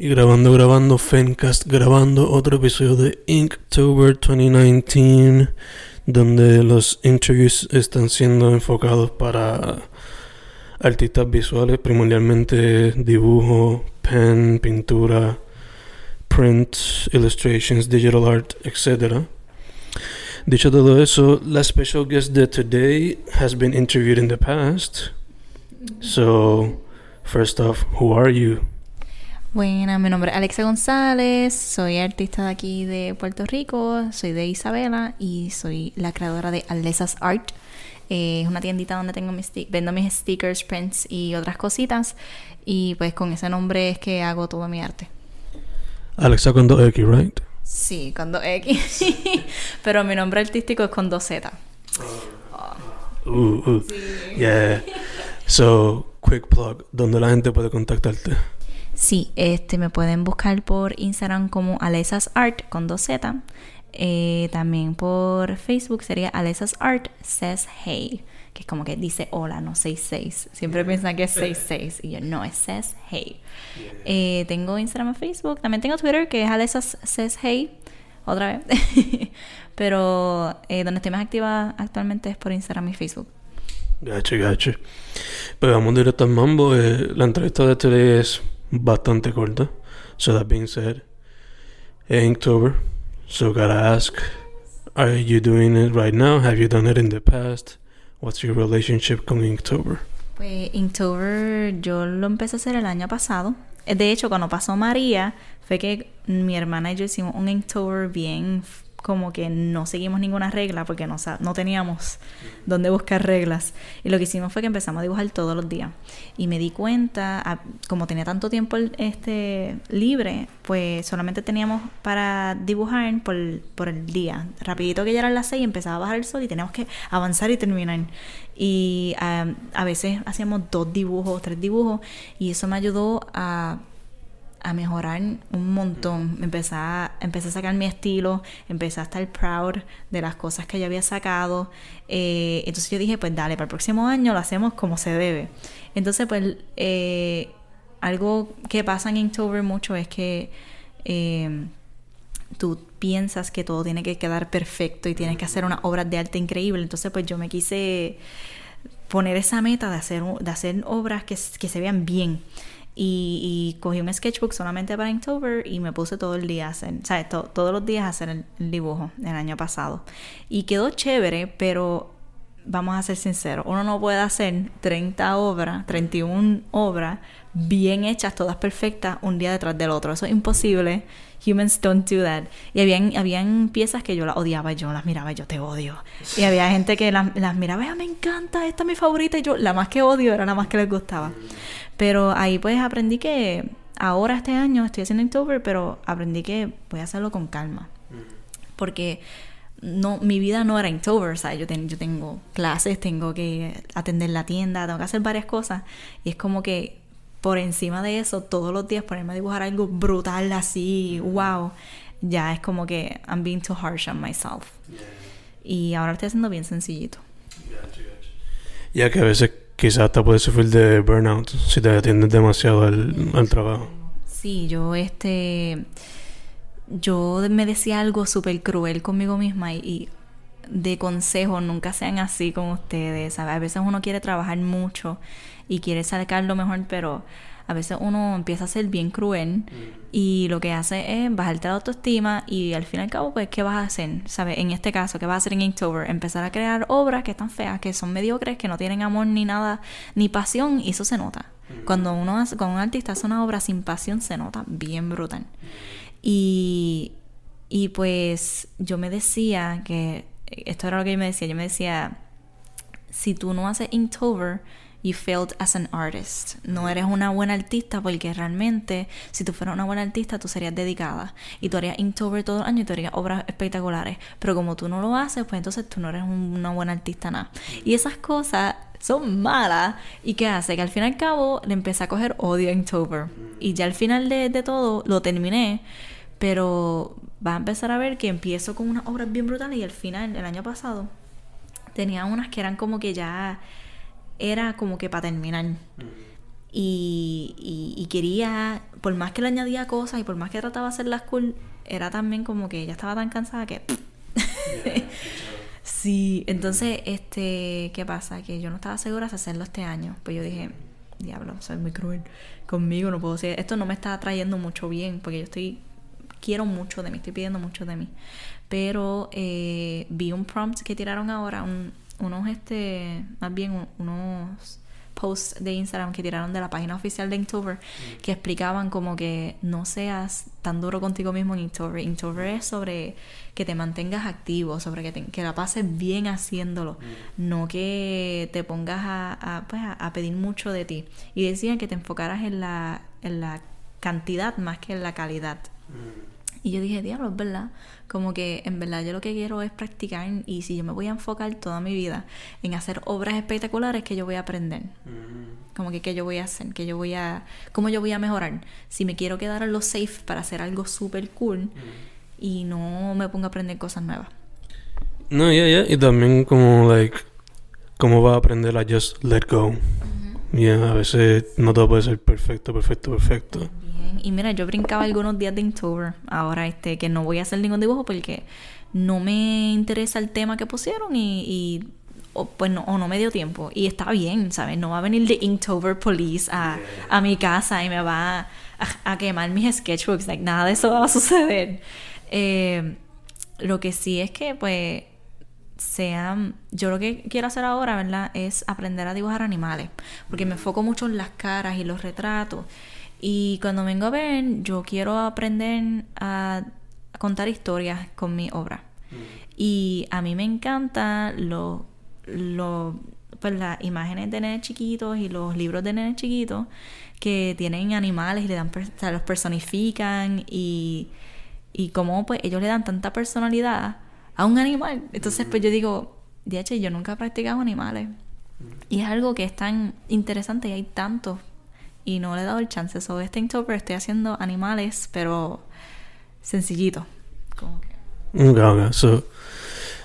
Y grabando, grabando, Fencast, grabando otro episodio de Inktober 2019, donde los interviews están siendo enfocados para artistas visuales, primordialmente dibujo, pen, pintura, print, illustrations, digital art, etc. Dicho todo eso, la special guest de today has been interviewed in the past. So, first off, who are you? Bueno, mi nombre es Alexa González, soy artista de aquí de Puerto Rico, soy de Isabela y soy la creadora de Alesas Art. Eh, es una tiendita donde tengo mis vendo mis stickers, prints y otras cositas. Y pues con ese nombre es que hago todo mi arte. Alexa con dos X, right? Sí, con dos X. Pero mi nombre artístico es con dos Z. Uh, uh. Yeah. So, quick plug, ¿dónde la gente puede contactarte? Sí, este me pueden buscar por Instagram como Alesas Art con dos Z. Eh, también por Facebook sería Alesas Art says hey, que es como que dice hola, no 66. Siempre piensan que es 66 y yo no, es says hey. Eh, tengo Instagram y Facebook. También tengo Twitter que es Alesas says hey, otra vez. Pero eh, donde estoy más activa actualmente es por Instagram y Facebook. Gacho, gacho. Pues vamos directo al mambo. la entrevista de este es bastante corta. So that being said, Inktober. So gotta ask, are you doing it right now? Have you done it in the past? What's your relationship con Inktober? Pues Inktober yo lo empecé a hacer el año pasado. De hecho, cuando pasó María, fue que mi hermana y yo hicimos un Inktober bien como que no seguimos ninguna regla porque no, no teníamos dónde buscar reglas. Y lo que hicimos fue que empezamos a dibujar todos los días. Y me di cuenta, como tenía tanto tiempo este libre, pues solamente teníamos para dibujar por, el día. Rapidito que ya eran las seis, empezaba a bajar el sol y teníamos que avanzar y terminar. Y a veces hacíamos dos dibujos, tres dibujos, y eso me ayudó a a mejorar un montón. Empecé a, empecé a sacar mi estilo, empecé a estar proud de las cosas que yo había sacado. Eh, entonces yo dije, pues dale, para el próximo año lo hacemos como se debe. Entonces, pues, eh, algo que pasa en Inktober mucho es que eh, tú piensas que todo tiene que quedar perfecto y tienes que hacer una obra de arte increíble. Entonces, pues yo me quise poner esa meta de hacer, de hacer obras que, que se vean bien. Y, cogí un sketchbook solamente para Inktober y me puse todo el día a hacer, ¿sabes? todos los días a hacer el, dibujo el año pasado. Y quedó chévere, pero vamos a ser sinceros, uno no puede hacer 30 obras, 31 obras bien hechas, todas perfectas, un día detrás del otro. Eso es imposible. Humans don't do that. Y habían, habían piezas que yo las odiaba, yo las miraba, yo te odio. Y había gente que las, las miraba, me encanta, esta es mi favorita, y yo la más que odio era la más que les gustaba. Pero ahí pues aprendí que ahora este año estoy haciendo Inktober, pero aprendí que voy a hacerlo con calma. Porque no, mi vida no era Inktober, o sea, yo, yo tengo clases, tengo que atender la tienda, tengo que hacer varias cosas. Y es como que por encima de eso, todos los días ponerme a dibujar algo brutal así, wow, ya es como que I'm being too harsh on myself. Y ahora lo estoy haciendo bien sencillito. Ya que a veces quizás hasta puedes sufrir de burnout si te atiendes demasiado al, trabajo. Sí, yo este yo me decía algo súper cruel conmigo misma y, de consejo nunca sean así con ustedes. A veces uno quiere trabajar mucho y quiere sacar lo mejor, pero a veces uno empieza a ser bien cruel y lo que hace es bajarte la autoestima y al fin y al cabo, pues, ¿qué vas a hacer? ¿Sabes? En este caso, ¿qué vas a hacer en Inktober? Empezar a crear obras que están feas, que son mediocres, que no tienen amor ni nada, ni pasión, y eso se nota. Cuando uno hace, con un artista hace una obra sin pasión, se nota bien brutal. Y, y pues yo me decía que, esto era lo que yo me decía, yo me decía, si tú no haces Inktober, you failed as an artist. No eres una buena artista porque realmente si tú fueras una buena artista tú serías dedicada y tú harías Inktober todo el año y tú harías obras espectaculares. Pero como tú no lo haces, pues entonces tú no eres una buena artista nada. Y esas cosas son malas. ¿Y qué hace? Que al fin y al cabo le empecé a coger odio a Inktober. Y ya al final de, de todo lo terminé. Pero va a empezar a ver que empiezo con unas obras bien brutales y al final, el año pasado, tenía unas que eran como que ya era como que para terminar. Y, y, quería, por más que le añadía cosas y por más que trataba de hacerlas cool, era también como que ya estaba tan cansada que... sí, entonces, este, ¿qué pasa? Que yo no estaba segura de hacerlo este año. Pues yo dije, diablo, soy muy cruel conmigo, no puedo hacer... Esto no me está trayendo mucho bien porque yo estoy... Quiero mucho de mí, estoy pidiendo mucho de mí. Pero eh, vi un prompt que tiraron ahora, un, unos, este, más bien unos posts de Instagram que tiraron de la página oficial de Inktober mm. que explicaban como que no seas tan duro contigo mismo en Inktober. Inktober es sobre que te mantengas activo, sobre que, que la pases bien haciéndolo, mm. no que te pongas a, pues, a, pedir mucho de ti. Y decían que te enfocaras en la, en la cantidad más que en la calidad. Mm. Y yo dije, diablo, es verdad. Como que en verdad yo lo que quiero es practicar y si yo me voy a enfocar toda mi vida en hacer obras espectaculares, que yo voy a aprender? Mm. Como que qué yo voy a hacer, que yo voy a, cómo yo voy a mejorar. Si me quiero quedar en lo safe para hacer algo súper cool mm. y no me pongo a aprender cosas nuevas. No, ya, ya. Y también como, like, cómo va a aprender a just let go. Y a veces no todo puede ser perfecto, perfecto, perfecto. Y mira, yo brincaba algunos días de Inktober. Ahora, este, que no voy a hacer ningún dibujo porque no me interesa el tema que pusieron y, o, pues no, o no me dio tiempo. Y está bien, ¿sabes? No va a venir de Inktober Police a, a mi casa y me va a, quemar mis sketchbooks. Like, nada de eso va a suceder. Eh, lo que sí es que, pues, sean. Yo lo que quiero hacer ahora, ¿verdad? Es aprender a dibujar animales. Porque me enfoco mucho en las caras y los retratos. Y cuando vengo a ver, yo quiero aprender a, contar historias con mi obra. Mm. Y a mí me encanta lo, lo, pues las imágenes de nenes chiquitos y los libros de nenes chiquitos que tienen animales y le dan, los personifican y, y cómo pues ellos le dan tanta personalidad a un animal. Entonces pues yo digo, de hecho yo nunca he practicado animales. Mm. Y es algo que es tan interesante y hay tantos y no le he dado el chance. So, este Inktober estoy haciendo animales, pero sencillito. Como que... So,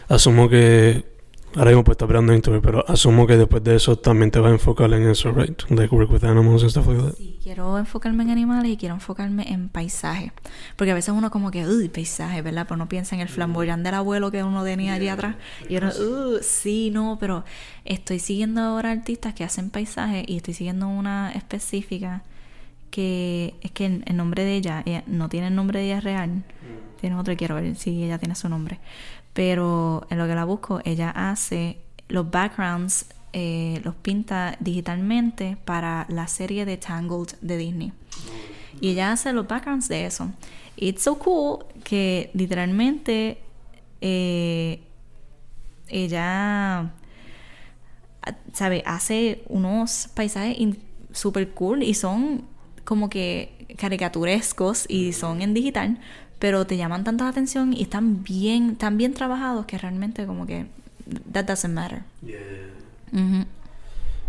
asumo que ahora mismo pues está esperando Inktober, pero asumo que después de eso también te vas a enfocar en eso, right? Like work with animals and stuff like that. Sí, quiero enfocarme en animales y quiero enfocarme en paisaje. Porque a veces uno como que, uy, paisaje, ¿verdad? Pero no piensa en el flamboyán del abuelo que uno tenía allí atrás. Y uno, uh, sí, no, pero estoy siguiendo ahora artistas que hacen paisaje y estoy siguiendo una específica que es que el, nombre de ella, no tiene el nombre de ella real, mm. tiene otro quiero ver si ella tiene su nombre. Pero en lo que la busco, ella hace los backgrounds, eh, los pinta digitalmente para la serie de Tangled de Disney. Y ella hace los backgrounds de eso. It's so cool que literalmente eh, ella, ¿sabe? Hace unos paisajes super cool y son como que caricaturescos y son en digital, pero te llaman tanta la atención y están bien, tan bien trabajados que realmente como que that doesn't matter.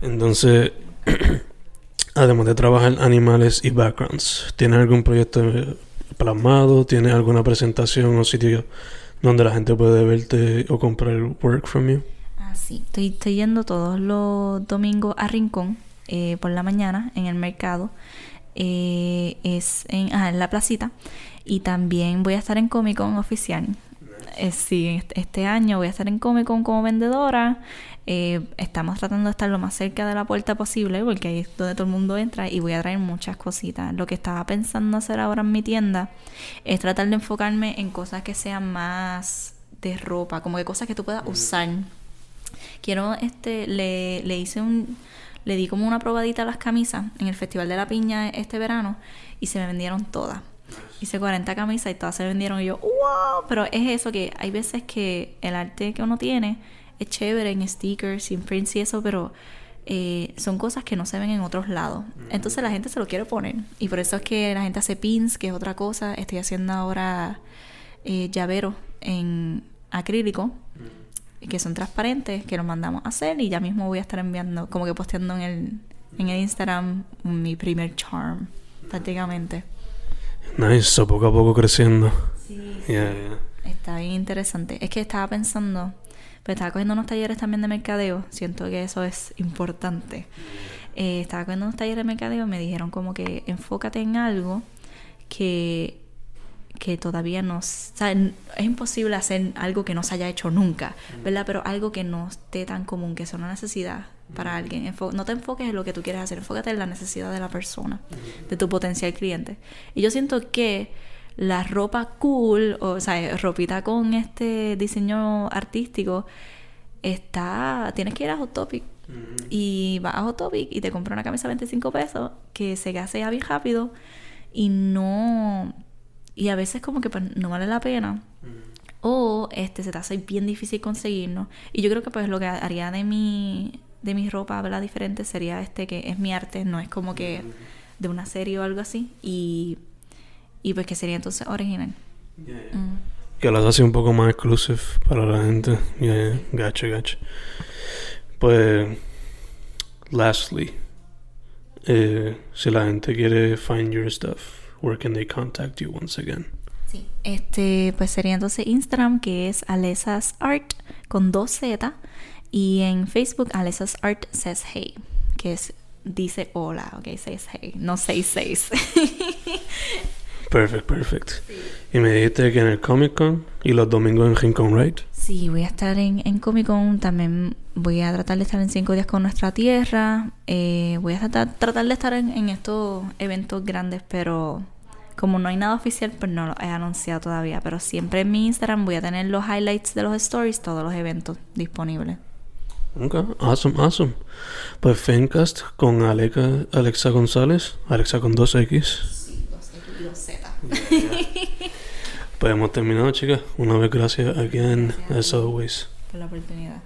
Entonces, además de trabajar animales y backgrounds, ¿tienes algún proyecto plasmado? ¿Tienes alguna presentación o sitio donde la gente puede verte o comprar work from you? Ah, sí. Estoy, estoy yendo todos los domingos a Rincón eh, por la mañana en el mercado. Eh, es en, en la placita. Y también voy a estar en Comic Con oficial. Eh, sí, este año voy a estar en Comic Con como vendedora. Eh, estamos tratando de estar lo más cerca de la puerta posible porque ahí es donde todo el mundo entra y voy a traer muchas cositas. Lo que estaba pensando hacer ahora en mi tienda es tratar de enfocarme en cosas que sean más de ropa, como que cosas que tú puedas usar. Quiero, este, le, le hice un, le di como una probadita a las camisas en el Festival de la Piña este verano y se me vendieron todas hice 40 camisas y todas se vendieron y yo, wow, pero es eso que hay veces que el arte que uno tiene es chévere en stickers, en prints y eso, pero eh, son cosas que no se ven en otros lados. Entonces la gente se lo quiere poner. Y por eso es que la gente hace pins, que es otra cosa. Estoy haciendo ahora eh, llaveros en acrílico, que son transparentes, que los mandamos a hacer y ya mismo voy a estar enviando, como que posteando en el, en el Instagram mi primer charm, prácticamente. Nice, so poco a poco creciendo. Sí. Yeah, yeah. Está bien interesante. Es que estaba pensando, pues estaba cogiendo unos talleres también de mercadeo. Siento que eso es importante. Eh, estaba cogiendo unos talleres de mercadeo y me dijeron como que enfócate en algo que, que todavía no... o sea, n- es imposible hacer algo que no se haya hecho nunca, ¿verdad? Pero algo que no esté tan común, que sea una necesidad para alguien. Enfo- no te enfoques en lo que tú quieres hacer, enfócate en la necesidad de la persona, de tu potencial cliente. Y yo siento que la ropa cool, o, sea, ropita con este diseño artístico, está. Tienes que ir a Hot Topic. Y vas a Hot Topic y te compras una camisa de 25 pesos que se gasea bien rápido y no. Y a veces, como que pues, no vale la pena. O este se te hace bien difícil conseguirlo. Y yo creo que pues lo que haría de mi, de mi ropa, ¿verdad? Diferente sería este que es mi arte, no es como que de una serie o algo así. Y, y pues que sería entonces original. Mm. Que las hace un poco más exclusive para la gente. Yeah, yeah. Gotcha, gotcha. Pues, lastly, eh, si la gente quiere find your stuff, where can they contact you once again? Sí. Este, pues sería entonces Instagram, que es Alesas Art con dos Z. Y en Facebook, Alesas Art says hey, que es dice hola, ok, says hey, no seis seis. Perfect, perfect. Y me dijiste que en el Comic Con y los domingos en Rincon, right? Sí, voy a estar en, en Comic Con. También voy a tratar de estar en cinco días con nuestra tierra. Eh, voy a tratar, tratar de estar en, en estos eventos grandes, pero como no hay nada oficial, pues no lo he anunciado todavía. Pero siempre en mi Instagram voy a tener los highlights de los stories, todos los eventos disponibles. Ok, awesome, awesome. Pues Fencast con Alexa, Alexa González, Alexa con 2X. Pues hemos terminado, chicas. Una vez gracias again, as always. Por la oportunidad.